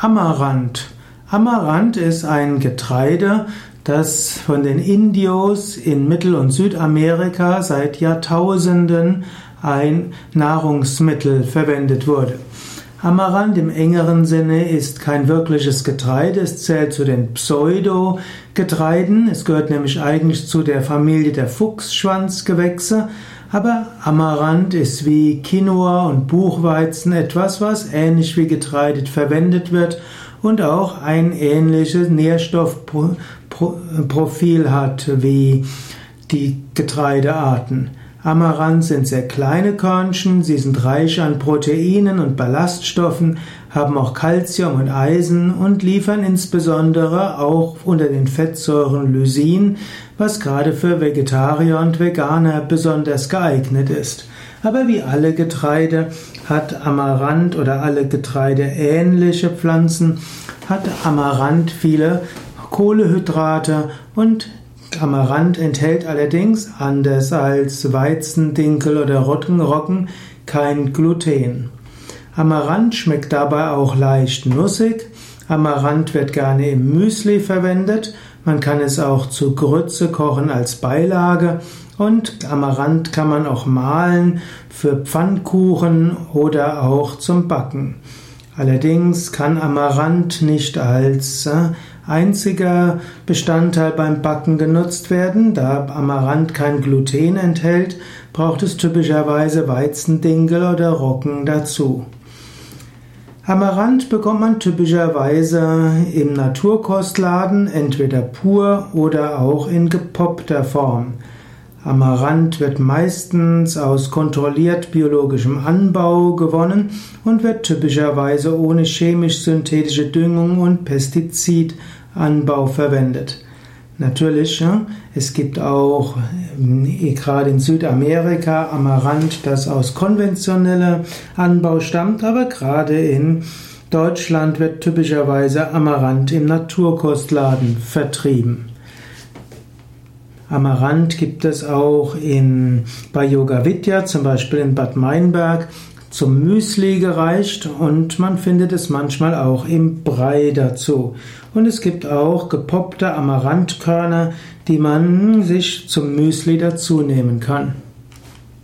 Amaranth. Amaranth ist ein Getreide, das von den Indios in Mittel- und Südamerika seit Jahrtausenden ein Nahrungsmittel verwendet wurde. Amaranth im engeren Sinne ist kein wirkliches Getreide, es zählt zu den Pseudo-Getreiden, es gehört nämlich eigentlich zu der Familie der Fuchsschwanzgewächse, aber Amaranth ist wie Quinoa und Buchweizen etwas, was ähnlich wie Getreide verwendet wird und auch ein ähnliches Nährstoffprofil hat wie die Getreidearten. Amaranth sind sehr kleine Körnchen, sie sind reich an Proteinen und Ballaststoffen, haben auch Calcium und Eisen und liefern insbesondere auch unter den Fettsäuren Lysin, was gerade für Vegetarier und Veganer besonders geeignet ist. Aber wie alle Getreide hat Amaranth oder alle getreideähnliche Pflanzen hat Amaranth viele Kohlehydrate und Amaranth enthält allerdings, anders als Weizen, Dinkel oder Roggen, kein Gluten. Amaranth schmeckt dabei auch leicht nussig. Amaranth wird gerne im Müsli verwendet. Man kann es auch zu Grütze kochen als Beilage. Und Amaranth kann man auch mahlen für Pfannkuchen oder auch zum Backen. Allerdings kann Amaranth nicht als äh, einziger Bestandteil beim Backen genutzt werden. Da Amaranth kein Gluten enthält, braucht es typischerweise Weizendinkel oder Roggen dazu. Amaranth bekommt man typischerweise im Naturkostladen, entweder pur oder auch in gepoppter Form. Amaranth wird meistens aus kontrolliert biologischem Anbau gewonnen und wird typischerweise ohne chemisch-synthetische Düngung und Pestizidanbau verwendet. Natürlich, es gibt auch äh, gerade in Südamerika Amaranth, das aus konventioneller Anbau stammt, aber gerade in Deutschland wird typischerweise Amaranth im Naturkostladen vertrieben. Amaranth gibt es auch in, bei Yoga Vidya, zum Beispiel in Bad Meinberg, zum Müsli gereicht und man findet es manchmal auch im Brei dazu. Und es gibt auch gepoppte Amaranthkörner, die man sich zum Müsli dazu nehmen kann.